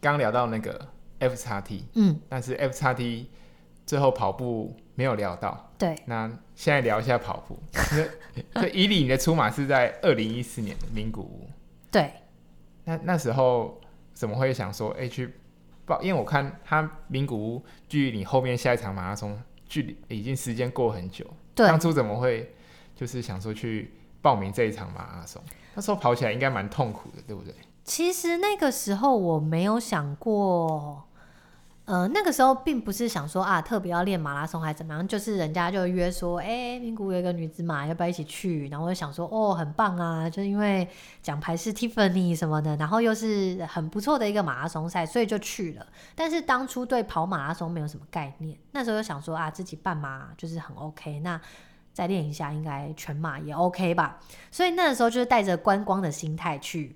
刚聊到那个 F 叉 T，嗯，但是 F 叉 T 最后跑步没有聊到，对。那现在聊一下跑步，所以以你的出马是在二零一四年的名古屋，对。那那时候怎么会想说，哎、欸，去报？因为我看他名古屋距离你后面下一场马拉松距离已经时间过很久，对。当初怎么会就是想说去报名这一场马拉松？那时候跑起来应该蛮痛苦的，对不对？其实那个时候我没有想过，呃，那个时候并不是想说啊，特别要练马拉松还怎么样，就是人家就约说，哎、名古有一个女子马，要不要一起去？然后我就想说，哦，很棒啊，就是因为奖牌是 Tiffany 什么的，然后又是很不错的一个马拉松赛，所以就去了。但是当初对跑马拉松没有什么概念，那时候就想说啊，自己半马就是很 OK，那再练一下应该全马也 OK 吧。所以那个时候就是带着观光的心态去。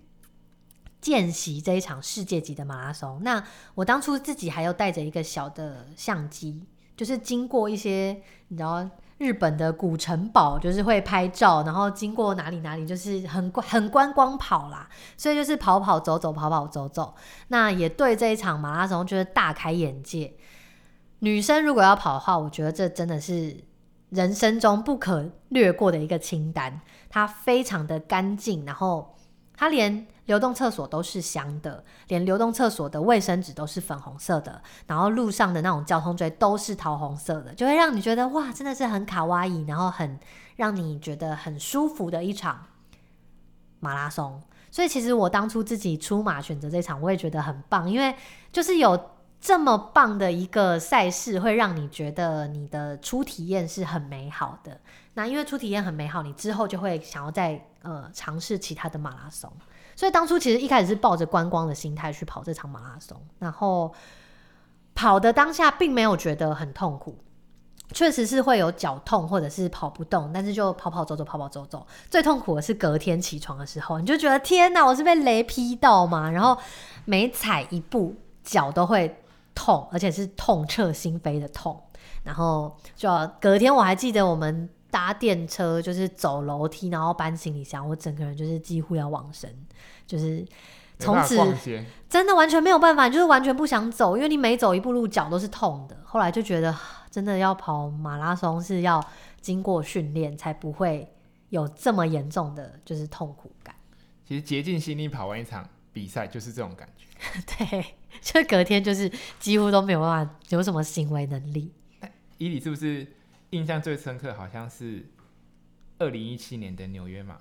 见习这一场世界级的马拉松，那我当初自己还有带着一个小的相机，就是经过一些你知道日本的古城堡，就是会拍照，然后经过哪里哪里，就是很很观光跑啦，所以就是跑跑走走，跑跑走走，那也对这一场马拉松就是大开眼界。女生如果要跑的话，我觉得这真的是人生中不可略过的一个清单，它非常的干净，然后它连。流动厕所都是香的，连流动厕所的卫生纸都是粉红色的，然后路上的那种交通锥都是桃红色的，就会让你觉得哇，真的是很卡哇伊，然后很让你觉得很舒服的一场马拉松。所以其实我当初自己出马选择这场，我也觉得很棒，因为就是有这么棒的一个赛事，会让你觉得你的初体验是很美好的。那因为初体验很美好，你之后就会想要再呃尝试其他的马拉松。所以当初其实一开始是抱着观光的心态去跑这场马拉松，然后跑的当下并没有觉得很痛苦，确实是会有脚痛或者是跑不动，但是就跑跑走走跑跑走走。最痛苦的是隔天起床的时候，你就觉得天哪，我是被雷劈到吗？然后每踩一步脚都会痛，而且是痛彻心扉的痛。然后就隔天我还记得我们。搭电车就是走楼梯，然后搬行李箱，我整个人就是几乎要往生，就是从此真的完全没有办法，就是完全不想走，因为你每走一步路脚都是痛的。后来就觉得 真的要跑马拉松是要经过训练才不会有这么严重的就是痛苦感。其实竭尽心力跑完一场比赛就是这种感觉，对，就隔天就是几乎都没有办法有什么行为能力。伊里是不是？印象最深刻好像是二零一七年的纽约马，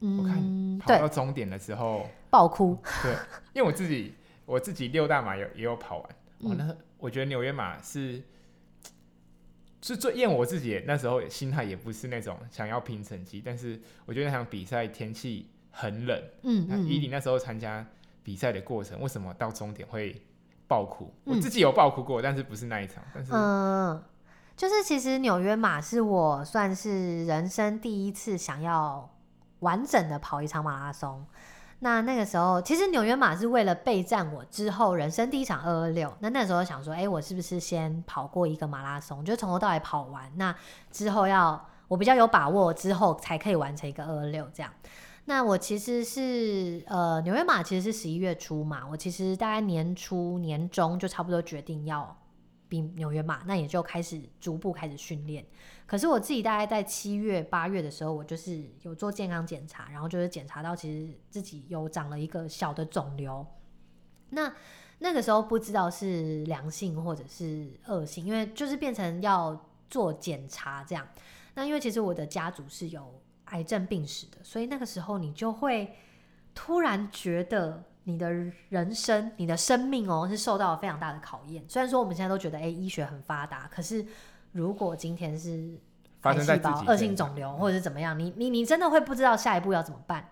嗯，我看跑到终点的时候爆哭，对，因为我自己 我自己六大马有也有跑完，我、嗯、那我觉得纽约马是是最，因为我自己那时候心态也不是那种想要拼成绩，但是我觉得那场比赛天气很冷，嗯，嗯，以你那时候参加比赛的过程，为什么到终点会爆哭？嗯、我自己有爆哭过，但是不是那一场，但是嗯。就是其实纽约马是我算是人生第一次想要完整的跑一场马拉松。那那个时候，其实纽约马是为了备战我之后人生第一场二二六。那那时候想说，哎，我是不是先跑过一个马拉松，就从头到尾跑完？那之后要我比较有把握，之后才可以完成一个二二六这样。那我其实是呃纽约马其实是十一月初嘛，我其实大概年初年中就差不多决定要。比纽约嘛，那也就开始逐步开始训练。可是我自己大概在七月八月的时候，我就是有做健康检查，然后就是检查到其实自己有长了一个小的肿瘤。那那个时候不知道是良性或者是恶性，因为就是变成要做检查这样。那因为其实我的家族是有癌症病史的，所以那个时候你就会突然觉得。你的人生，你的生命哦，是受到了非常大的考验。虽然说我们现在都觉得，哎，医学很发达，可是如果今天是癌细胞、恶性肿瘤或者是怎么样，你你你真的会不知道下一步要怎么办。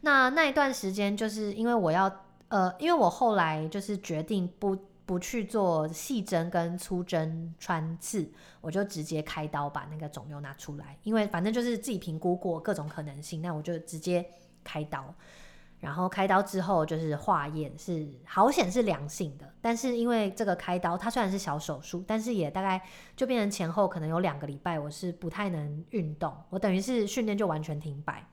那那一段时间，就是因为我要呃，因为我后来就是决定不不去做细针跟粗针穿刺，我就直接开刀把那个肿瘤拿出来，因为反正就是自己评估过各种可能性，那我就直接开刀。然后开刀之后就是化验，是好险是良性的，但是因为这个开刀它虽然是小手术，但是也大概就变成前后可能有两个礼拜我是不太能运动，我等于是训练就完全停摆。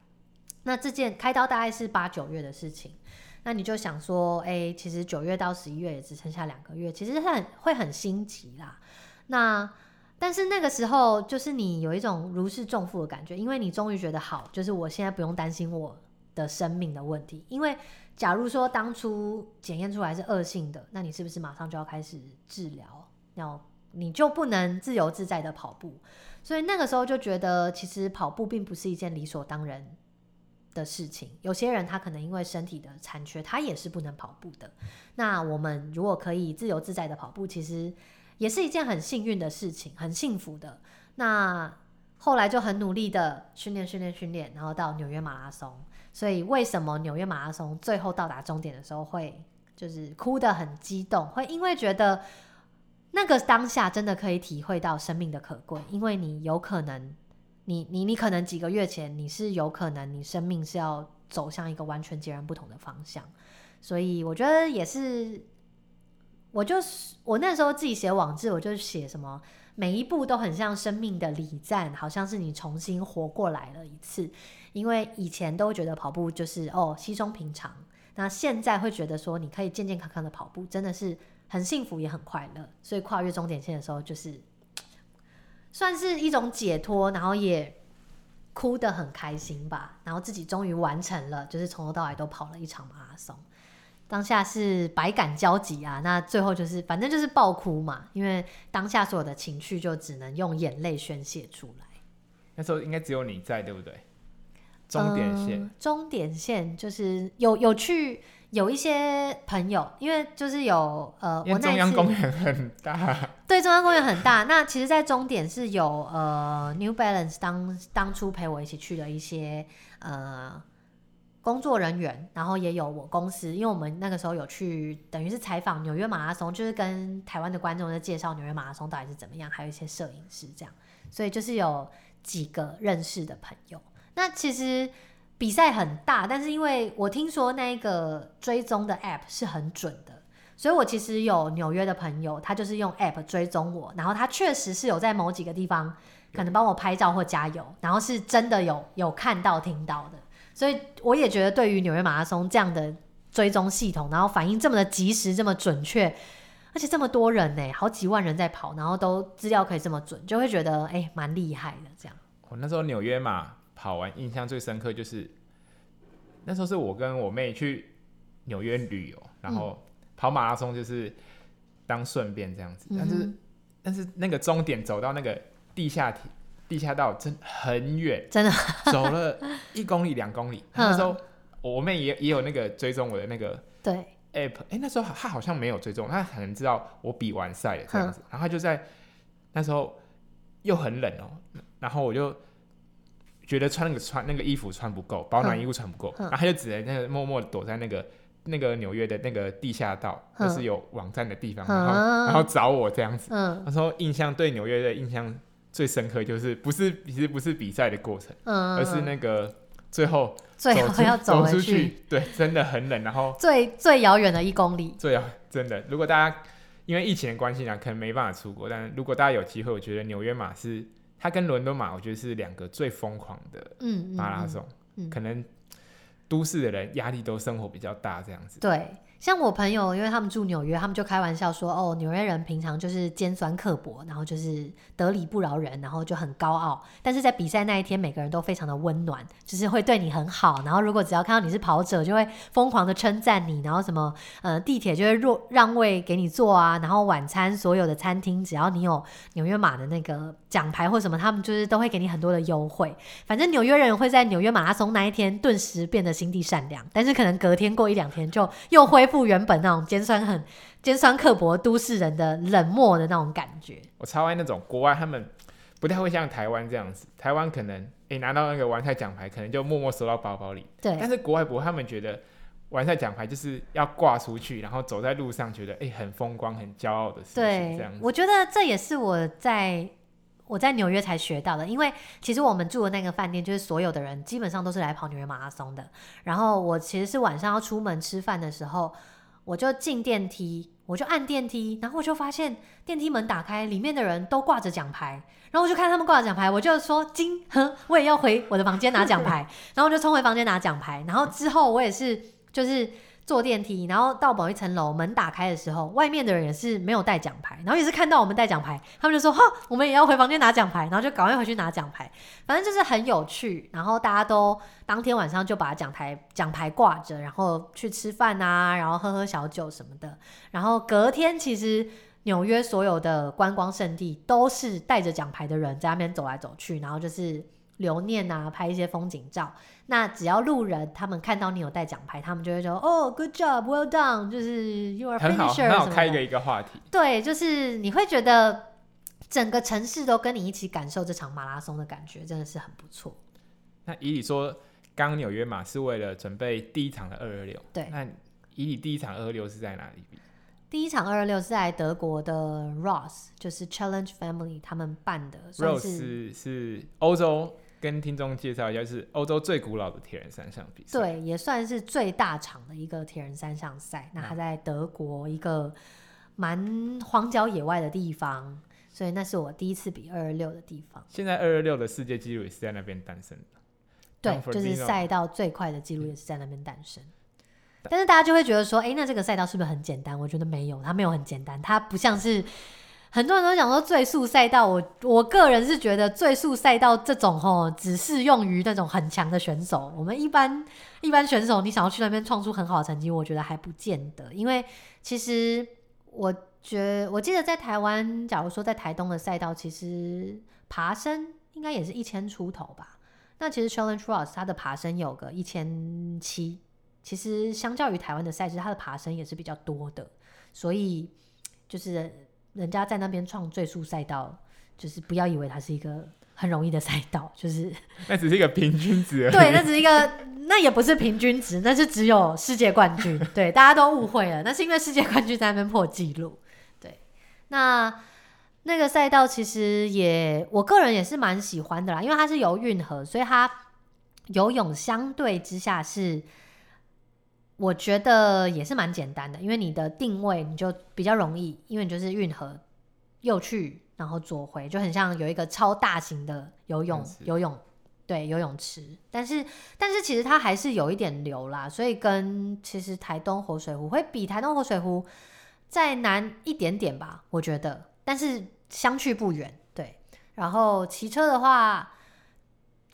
那这件开刀大概是八九月的事情，那你就想说，哎、其实九月到十一月也只剩下两个月，其实很会很心急啦。那但是那个时候，就是你有一种如释重负的感觉，因为你终于觉得好，就是我现在不用担心我的生命的问题。因为假如说当初检验出来是恶性的，那你是不是马上就要开始治疗？要你就不能自由自在的跑步。所以那个时候就觉得，其实跑步并不是一件理所当然的事情。有些人他可能因为身体的残缺，他也是不能跑步的。那我们如果可以自由自在的跑步，其实。也是一件很幸运的事情，很幸福的。那后来就很努力的训练、训练、训练，然后到纽约马拉松。所以为什么纽约马拉松最后到达终点的时候会就是哭得很激动？会因为觉得那个当下真的可以体会到生命的可贵，因为你有可能，你你你可能几个月前你是有可能你生命是要走向一个完全截然不同的方向。所以我觉得也是。我就是我那时候自己写网志，我就写什么每一步都很像生命的礼赞，好像是你重新活过来了一次。因为以前都觉得跑步就是哦稀松平常，那现在会觉得说你可以健健康康的跑步，真的是很幸福也很快乐。所以跨越终点线的时候，就是算是一种解脱，然后也哭得很开心吧。然后自己终于完成了，就是从头到尾都跑了一场马拉松。当下是百感交集啊，那最后就是反正就是爆哭嘛，因为当下所有的情绪就只能用眼泪宣泄出来。那时候应该只有你在，对不对？终点线，呃、终点线就是有有去有一些朋友，因为就是有呃，我那中央公园很大，对，中央公园很大。那其实，在终点是有呃，New Balance 当当初陪我一起去的一些呃。工作人员，然后也有我公司，因为我们那个时候有去，等于是采访纽约马拉松，就是跟台湾的观众在介绍纽约马拉松到底是怎么样，还有一些摄影师这样，所以就是有几个认识的朋友。那其实比赛很大，但是因为我听说那个追踪的 app 是很准的，所以我其实有纽约的朋友，他就是用 app 追踪我，然后他确实是有在某几个地方可能帮我拍照或加油，然后是真的有有看到听到的。所以我也觉得，对于纽约马拉松这样的追踪系统，然后反应这么的及时、这么准确，而且这么多人呢，好几万人在跑，然后都资料可以这么准，就会觉得哎，蛮厉害的这样。我那时候纽约马跑完，印象最深刻就是那时候是我跟我妹去纽约旅游，然后跑马拉松就是当顺便这样子，嗯、但是但是那个终点走到那个地下铁。地下道真很远，真的走了一公里两公里。那时候我妹也也有那个追踪我的那个对。app，哎、欸，那时候她好像没有追踪，她可能知道我比完赛了这样子，然后她就在那时候又很冷哦、喔，然后我就觉得穿那个穿那个衣服穿不够，保暖衣服穿不够，然后她就只能那个默默躲在那个那个纽约的那个地下道，就是有网站的地方，然后然后找我这样子。那时候印象对纽约的印象。最深刻就是不是其实不是比赛的过程，嗯，而是那个最后最后要走，走出去，对，真的很冷。然后最最遥远的一公里，最遥真的。如果大家因为疫情的关系呢，可能没办法出国，但如果大家有机会，我觉得纽约马是它跟伦敦马，我觉得是两个最疯狂的马拉松。嗯嗯嗯，可能都市的人压力都生活比较大，这样子。对。像我朋友，因为他们住纽约，他们就开玩笑说：“哦，纽约人平常就是尖酸刻薄，然后就是得理不饶人，然后就很高傲。但是在比赛那一天，每个人都非常的温暖，就是会对你很好。然后如果只要看到你是跑者，就会疯狂的称赞你。然后什么呃，地铁就会让让位给你坐啊。然后晚餐所有的餐厅，只要你有纽约马的那个奖牌或什么，他们就是都会给你很多的优惠。反正纽约人会在纽约马拉松那一天顿时变得心地善良，但是可能隔天过一两天就又恢复。”原本那种尖酸很尖酸刻薄都市人的冷漠的那种感觉，我超爱那种国外，他们不太会像台湾这样子。台湾可能诶、欸、拿到那个完赛奖牌，可能就默默收到包包里。对，但是国外不，他们觉得完赛奖牌就是要挂出去，然后走在路上觉得诶、欸、很风光、很骄傲的事情。对，这样子。我觉得这也是我在我在纽约才学到的，因为其实我们住的那个饭店，就是所有的人基本上都是来跑纽约马拉松的。然后我其实是晚上要出门吃饭的时候。我就进电梯，我就按电梯，然后我就发现电梯门打开，里面的人都挂着奖牌，然后我就看他们挂着奖牌，我就说金，哼，我也要回我的房间拿奖牌，然后我就冲回房间拿奖牌，然后之后我也是就是。坐电梯，然后到某一层楼，门打开的时候，外面的人也是没有带奖牌，然后也是看到我们带奖牌，他们就说：“哈，我们也要回房间拿奖牌。”然后就赶快回去拿奖牌，反正就是很有趣。然后大家都当天晚上就把奖牌奖牌挂着，然后去吃饭啊，然后喝喝小酒什么的。然后隔天，其实纽约所有的观光胜地都是带着奖牌的人在那边走来走去，然后就是。留念啊，拍一些风景照。那只要路人他们看到你有带奖牌，他们就会说：“哦，good job，well done。”就是 you are finisher。很好，很好开一个一个话题。对，就是你会觉得整个城市都跟你一起感受这场马拉松的感觉，真的是很不错。那以你说，刚纽约马是为了准备第一场的二二六。对。那以你第一场二二六是在哪里比？第一场二二六是在德国的 Ross，就是 Challenge Family 他们办的。Ross 是欧洲。跟听众介绍一下，是欧洲最古老的铁人三项比赛，对，也算是最大场的一个铁人三项赛。那它在德国一个蛮荒郊野外的地方，所以那是我第一次比二二六的地方。现在二二六的世界纪录也是在那边诞生的，对，就是赛道最快的纪录也是在那边诞生。但是大家就会觉得说，哎、欸，那这个赛道是不是很简单？我觉得没有，它没有很简单，它不像是。很多人都讲说最速赛道，我我个人是觉得最速赛道这种吼，只适用于那种很强的选手。我们一般一般选手，你想要去那边创出很好的成绩，我觉得还不见得。因为其实我觉我记得在台湾，假如说在台东的赛道，其实爬升应该也是一千出头吧。那其实 Challenge Ross 它的爬升有个一千七，其实相较于台湾的赛事，它的爬升也是比较多的。所以就是。人家在那边创最速赛道，就是不要以为它是一个很容易的赛道，就是那只是一个平均值。对，那只是一个，那也不是平均值，那是只有世界冠军。对，大家都误会了，那是因为世界冠军在那边破纪录。对，那那个赛道其实也，我个人也是蛮喜欢的啦，因为它是游运河，所以它游泳相对之下是。我觉得也是蛮简单的，因为你的定位你就比较容易，因为你就是运河右去，然后左回，就很像有一个超大型的游泳游泳对游泳池。但是但是其实它还是有一点流啦，所以跟其实台东活水湖会比台东活水湖再难一点点吧，我觉得，但是相去不远。对，然后骑车的话。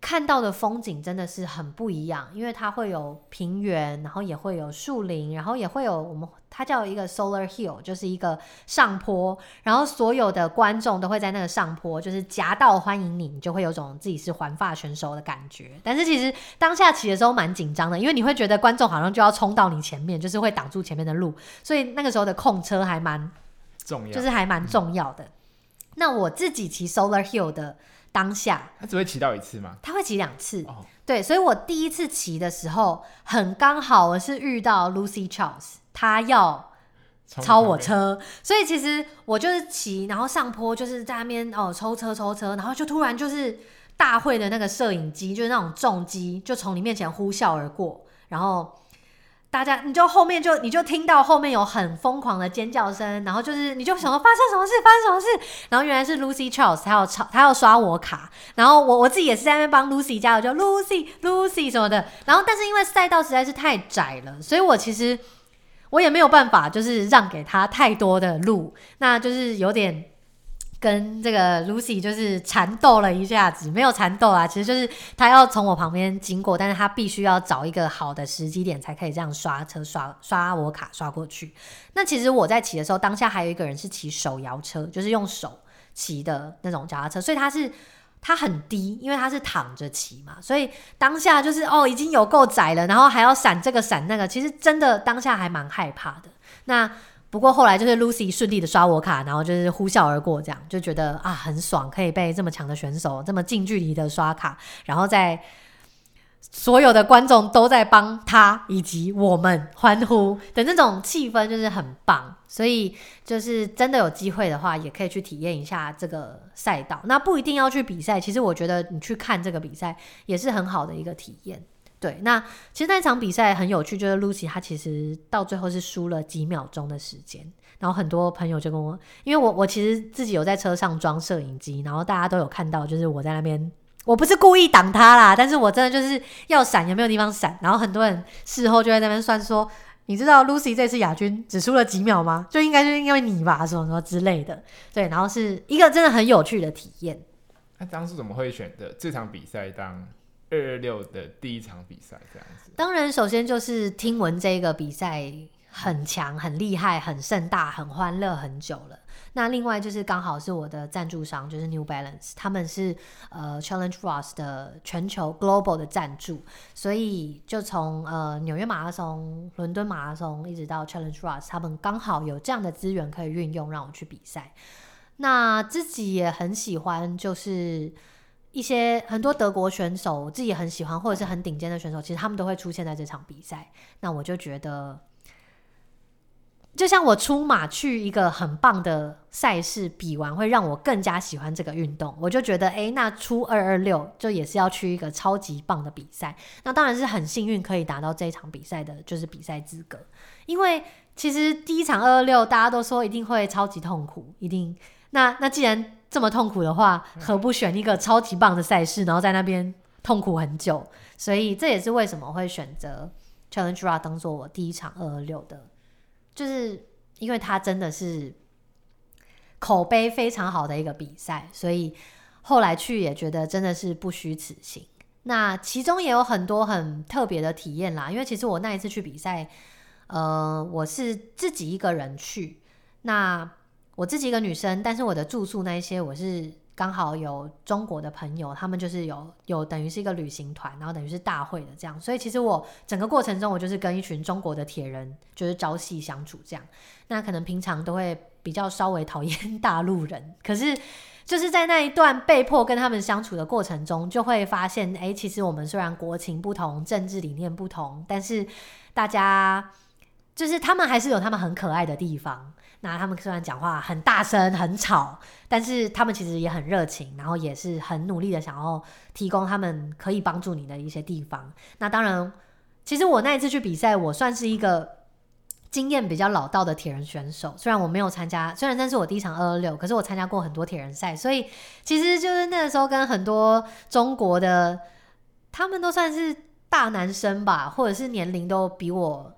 看到的风景真的是很不一样，因为它会有平原，然后也会有树林，然后也会有我们它叫一个 Solar Hill，就是一个上坡，然后所有的观众都会在那个上坡，就是夹道欢迎你，你就会有种自己是环法选手的感觉。但是其实当下骑的时候蛮紧张的，因为你会觉得观众好像就要冲到你前面，就是会挡住前面的路，所以那个时候的控车还蛮重要，就是还蛮重要的。那我自己骑 Solar Hill 的。当下他只会骑到一次吗？他会骑两次，哦，对，所以我第一次骑的时候很刚好，我是遇到 Lucy Charles，他要超我车，所以其实我就是骑，然后上坡就是在那边哦抽车抽车，然后就突然就是大会的那个摄影机，就是那种重机，就从你面前呼啸而过，然后。大家，你就后面就你就听到后面有很疯狂的尖叫声，然后就是你就想说发生什么事，发生什么事，然后原来是 Lucy Charles，他要超他要刷我卡，然后我我自己也是在那边帮 Lucy 加油，就 Lucy Lucy 什么的，然后但是因为赛道实在是太窄了，所以我其实我也没有办法就是让给他太多的路，那就是有点。跟这个 Lucy 就是缠斗了一下子，没有缠斗啊，其实就是他要从我旁边经过，但是他必须要找一个好的时机点才可以这样刷车刷刷我卡刷过去。那其实我在骑的时候，当下还有一个人是骑手摇车，就是用手骑的那种脚踏车，所以他是他很低，因为他是躺着骑嘛，所以当下就是哦已经有够窄了，然后还要闪这个闪那个，其实真的当下还蛮害怕的。那不过后来就是 Lucy 顺利的刷我卡，然后就是呼啸而过，这样就觉得啊很爽，可以被这么强的选手这么近距离的刷卡，然后在所有的观众都在帮他以及我们欢呼的那种气氛就是很棒，所以就是真的有机会的话，也可以去体验一下这个赛道。那不一定要去比赛，其实我觉得你去看这个比赛也是很好的一个体验。对，那其实那场比赛很有趣，就是 Lucy 她其实到最后是输了几秒钟的时间，然后很多朋友就跟我，因为我我其实自己有在车上装摄影机，然后大家都有看到，就是我在那边，我不是故意挡他啦，但是我真的就是要闪也没有地方闪，然后很多人事后就在那边算说，你知道 Lucy 这次亚军只输了几秒吗？就应该就是因为你吧，什么什么之类的，对，然后是一个真的很有趣的体验。那当初怎么会选择这场比赛当？二二六的第一场比赛这样子，当然首先就是听闻这个比赛很强、很厉害、很盛大、很欢乐很久了。那另外就是刚好是我的赞助商，就是 New Balance，他们是呃 Challenge Ross 的全球 Global 的赞助，所以就从呃纽约马拉松、伦敦马拉松一直到 Challenge Ross，他们刚好有这样的资源可以运用，让我去比赛。那自己也很喜欢，就是。一些很多德国选手，我自己很喜欢，或者是很顶尖的选手，其实他们都会出现在这场比赛。那我就觉得，就像我出马去一个很棒的赛事比完，会让我更加喜欢这个运动。我就觉得，哎、那出二二六就也是要去一个超级棒的比赛。那当然是很幸运可以达到这一场比赛的，就是比赛资格。因为其实第一场二二六大家都说一定会超级痛苦，一定。那那既然这么痛苦的话，何不选一个超级棒的赛事，然后在那边痛苦很久？所以这也是为什么会选择 Challenge R 当做我第一场二二六的，就是因为它真的是口碑非常好的一个比赛，所以后来去也觉得真的是不虚此行。那其中也有很多很特别的体验啦，因为其实我那一次去比赛，呃，我是自己一个人去，那。我自己一个女生，但是我的住宿那一些，我是刚好有中国的朋友，他们就是有有等于是一个旅行团，然后等于是大会的这样，所以其实我整个过程中，我就是跟一群中国的铁人就是朝夕相处这样。那可能平常都会比较稍微讨厌 大陆人，可是就是在那一段被迫跟他们相处的过程中，就会发现，哎，其实我们虽然国情不同，政治理念不同，但是大家就是他们还是有他们很可爱的地方。那他们虽然讲话很大声、很吵，但是他们其实也很热情，然后也是很努力的想要提供他们可以帮助你的一些地方。那当然，其实我那一次去比赛，我算是一个经验比较老道的铁人选手。虽然我没有参加，虽然那是我第一场二二六，可是我参加过很多铁人赛，所以其实就是那个时候跟很多中国的，他们都算是大男生吧，或者是年龄都比我。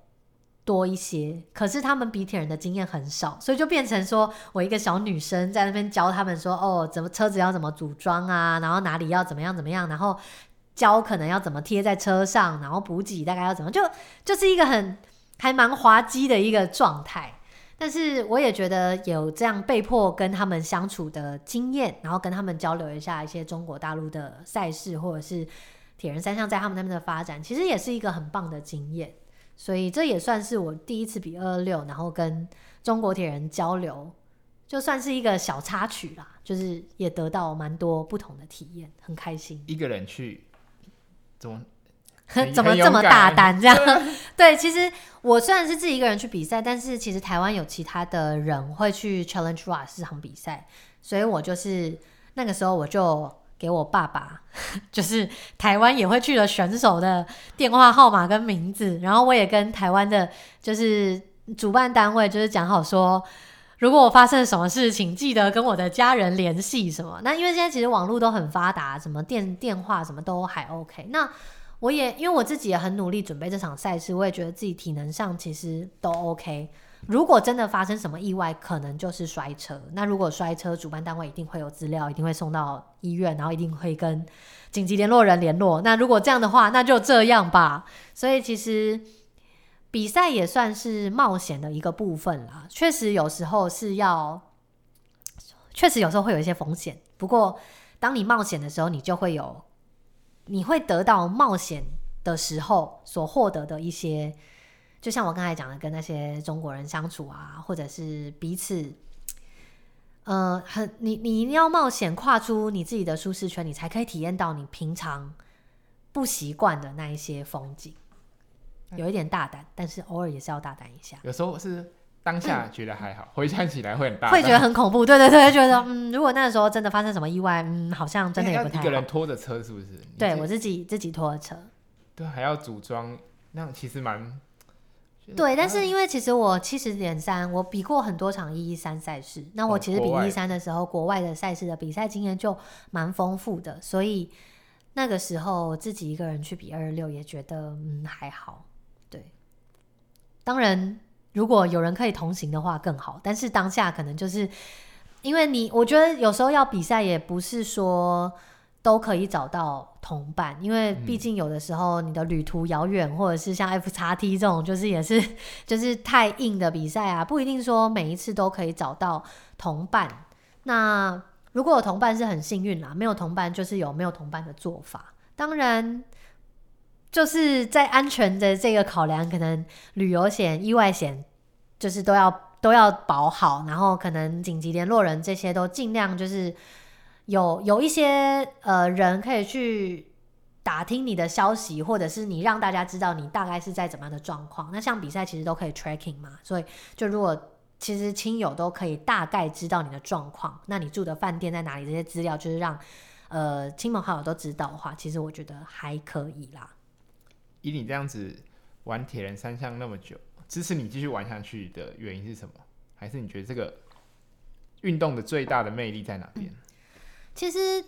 多一些，可是他们比铁人的经验很少，所以就变成说我一个小女生在那边教他们说，哦，怎么车子要怎么组装啊，然后哪里要怎么样怎么样，然后胶可能要怎么贴在车上，然后补给大概要怎么，就就是一个很还蛮滑稽的一个状态。但是我也觉得有这样被迫跟他们相处的经验，然后跟他们交流一下一些中国大陆的赛事或者是铁人三项在他们那边的发展，其实也是一个很棒的经验。所以这也算是我第一次比二二六，然后跟中国铁人交流，就算是一个小插曲啦。就是也得到蛮多不同的体验，很开心。一个人去，怎么 怎么这么大胆这样？对，其实我虽然是自己一个人去比赛，但是其实台湾有其他的人会去 Challenge 这场比赛，所以我就是那个时候我就。给我爸爸，就是台湾也会去的选手的电话号码跟名字，然后我也跟台湾的，就是主办单位，就是讲好说，如果我发生什么事情，记得跟我的家人联系什么。那因为现在其实网络都很发达，什么电电话什么都还 OK。那我也因为我自己也很努力准备这场赛事，我也觉得自己体能上其实都 OK。如果真的发生什么意外，可能就是摔车。那如果摔车，主办单位一定会有资料，一定会送到医院，然后一定会跟紧急联络人联络。那如果这样的话，那就这样吧。所以其实比赛也算是冒险的一个部分啦。确实有时候是要，确实有时候会有一些风险。不过当你冒险的时候，你就会有，你会得到冒险的时候所获得的一些。就像我刚才讲的，跟那些中国人相处啊，或者是彼此，呃，很你你一定要冒险跨出你自己的舒适圈，你才可以体验到你平常不习惯的那一些风景。有一点大胆，但是偶尔也是要大胆一下。有时候是当下觉得还好，嗯、回想起来会很大胆，会觉得很恐怖。对对对，觉得嗯，如果那个时候真的发生什么意外，嗯，好像真的也不太好。一个人拖着车是不是？对，我自己自己拖着车。对，还要组装，那其实蛮。对，但是因为其实我七十点三，我比过很多场一一三赛事。那我其实比一一三的时候，国外的赛事的比赛经验就蛮丰富的，所以那个时候自己一个人去比二二六也觉得嗯还好。对，当然如果有人可以同行的话更好，但是当下可能就是因为你，我觉得有时候要比赛也不是说。都可以找到同伴，因为毕竟有的时候你的旅途遥远，或者是像 F 叉 T 这种，就是也是 就是太硬的比赛啊，不一定说每一次都可以找到同伴。那如果有同伴是很幸运啦，没有同伴就是有没有同伴的做法。当然，就是在安全的这个考量，可能旅游险、意外险就是都要都要保好，然后可能紧急联络人这些都尽量就是。有有一些呃人可以去打听你的消息，或者是你让大家知道你大概是在怎么样的状况。那像比赛其实都可以 tracking 嘛，所以就如果其实亲友都可以大概知道你的状况，那你住的饭店在哪里，这些资料就是让呃亲朋好友都知道的话，其实我觉得还可以啦。以你这样子玩铁人三项那么久，支持你继续玩下去的原因是什么？还是你觉得这个运动的最大的魅力在哪边？其实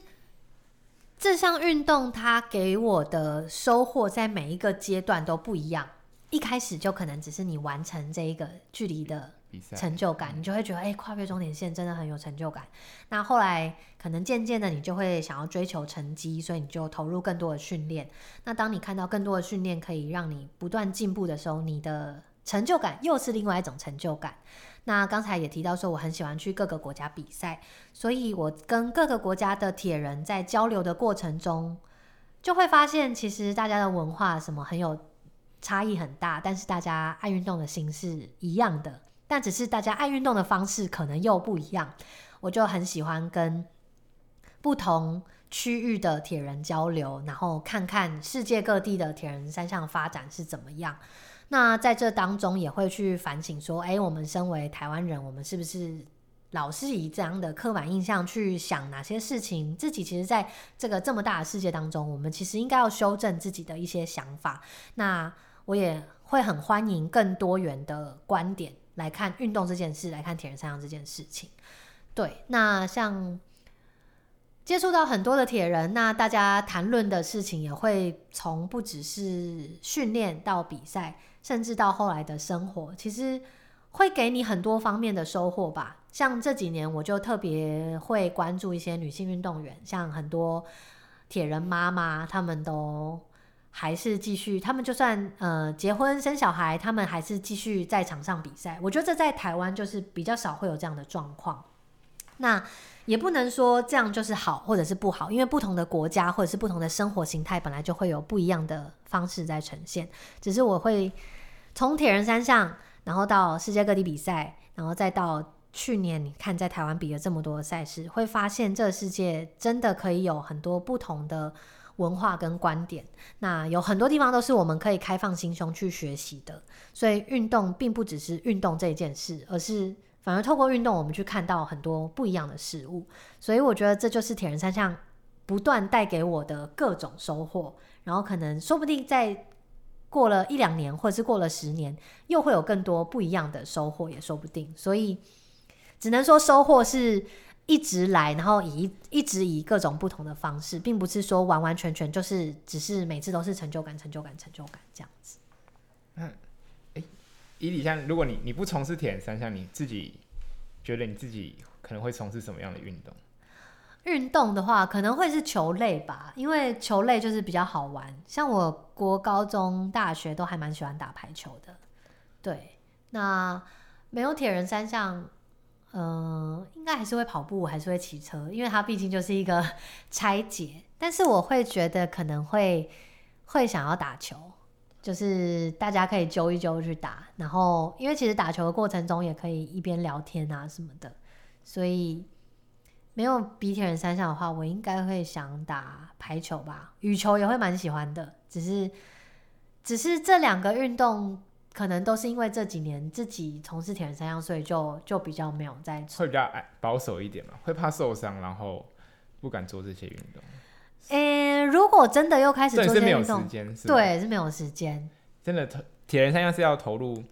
这项运动它给我的收获在每一个阶段都不一样。一开始就可能只是你完成这一个距离的成就感，你就会觉得哎，跨越终点线真的很有成就感。那后来可能渐渐的你就会想要追求成绩，所以你就投入更多的训练。那当你看到更多的训练可以让你不断进步的时候，你的成就感又是另外一种成就感。那刚才也提到说，我很喜欢去各个国家比赛，所以我跟各个国家的铁人在交流的过程中，就会发现其实大家的文化什么很有差异很大，但是大家爱运动的心是一样的，但只是大家爱运动的方式可能又不一样。我就很喜欢跟不同区域的铁人交流，然后看看世界各地的铁人三项发展是怎么样。那在这当中也会去反省说，哎，我们身为台湾人，我们是不是老是以这样的刻板印象去想哪些事情？自己其实在这个这么大的世界当中，我们其实应该要修正自己的一些想法。那我也会很欢迎更多元的观点来看运动这件事，来看铁人三项这件事情。对，那像接触到很多的铁人，那大家谈论的事情也会从不只是训练到比赛。甚至到后来的生活，其实会给你很多方面的收获吧。像这几年，我就特别会关注一些女性运动员，像很多铁人妈妈，她们都还是继续，她们就算呃结婚生小孩，她们还是继续在场上比赛。我觉得这在台湾就是比较少会有这样的状况。那也不能说这样就是好或者是不好，因为不同的国家或者是不同的生活形态，本来就会有不一样的方式在呈现。只是我会。从铁人三项，然后到世界各地比赛，然后再到去年，你看在台湾比了这么多赛事，会发现这个世界真的可以有很多不同的文化跟观点。那有很多地方都是我们可以开放心胸去学习的。所以运动并不只是运动这一件事，而是反而透过运动，我们去看到很多不一样的事物。所以我觉得这就是铁人三项不断带给我的各种收获。然后可能说不定在。过了一两年，或者是过了十年，又会有更多不一样的收获，也说不定。所以，只能说收获是一直来，然后以一直以各种不同的方式，并不是说完完全全就是只是每次都是成就感、成就感、成就感这样子。嗯，诶，以你像，如果你你不从事铁人三项，你自己觉得你自己可能会从事什么样的运动？运动的话，可能会是球类吧，因为球类就是比较好玩。像我国高中、大学都还蛮喜欢打排球的。对，那没有铁人三项，嗯、应该还是会跑步，还是会骑车，因为它毕竟就是一个 拆解。但是我会觉得可能会会想要打球，就是大家可以揪一揪去打，然后因为其实打球的过程中也可以一边聊天啊什么的，所以。没有比铁人三项的话，我应该会想打排球吧，羽球也会蛮喜欢的。只是，只是这两个运动可能都是因为这几年自己从事铁人三项，所以就就比较没有在。会比较保守一点嘛，会怕受伤，然后不敢做这些运动。欸，如果真的又开始做这些运动，对，是没有时间，对，是没有时间。真的，铁人三项是要投入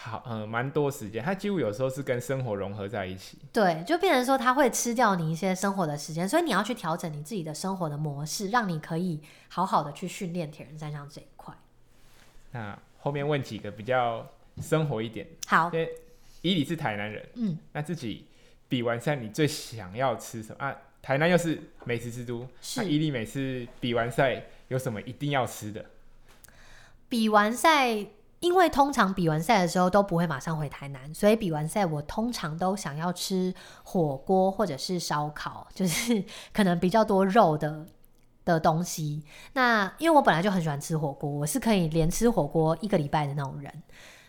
好，嗯，蛮多时间。它几乎有时候是跟生活融合在一起。对，就变成说它会吃掉你一些生活的时间，所以你要去调整你自己的生活的模式，让你可以好好的去训练铁人三项这一块。那后面问几个比较生活一点。好，因为以你是台南人，嗯，那自己比完赛，你最想要吃什么啊？台南又是美食之都，那以你每次比完赛有什么一定要吃的？比完赛，因为通常比完赛的时候都不会马上回台南，所以比完赛我通常都想要吃火锅或者是烧烤，就是可能比较多肉的的东西。那因为我本来就很喜欢吃火锅，我是可以连吃火锅一个礼拜的那种人。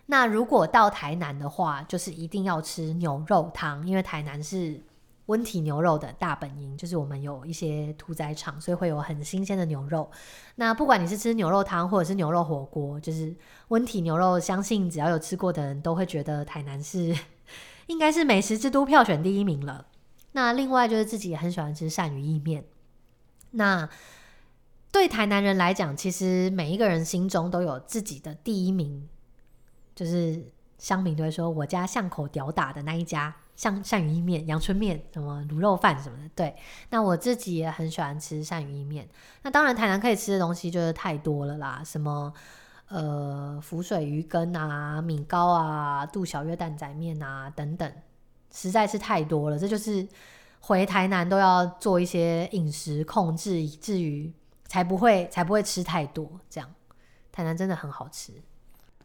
那如果到台南的话，就是一定要吃牛肉汤，因为台南是。温体牛肉的大本营，就是我们有一些屠宰场，所以会有很新鲜的牛肉。那不管你是吃牛肉汤或者是牛肉火锅，就是温体牛肉，相信只要有吃过的人都会觉得台南是应该是美食之都票选第一名了。那另外就是自己也很喜欢吃鳝鱼意面。那对台南人来讲，其实每一个人心中都有自己的第一名，就是乡民都会说我家巷口屌打的那一家。像鳝鱼意面、阳春面、什么卤肉饭什么的，对。那我自己也很喜欢吃鳝鱼意面。那当然，台南可以吃的东西就是太多了啦，什么呃浮水鱼羹啊、米糕啊、杜小月蛋仔面啊等等，实在是太多了。这就是回台南都要做一些饮食控制，以至于才不会才不会吃太多。这样，台南真的很好吃。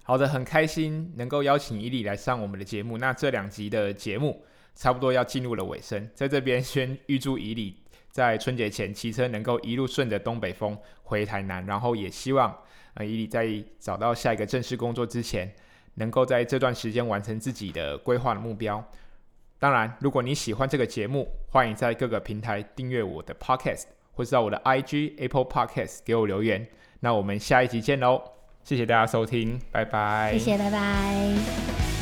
好的，很开心能够邀请伊俐来上我们的节目。那这两集的节目差不多要进入了尾声，在这边先预祝伊俐在春节前骑车能够一路顺着东北风回台南，然后也希望呃伊俐在找到下一个正式工作之前，能够在这段时间完成自己的规划的目标。当然，如果你喜欢这个节目，欢迎在各个平台订阅我的 Podcast，或是到我的 IG Apple Podcast 给我留言。那我们下一集见喽！谢谢大家收听，拜拜。谢谢，拜拜。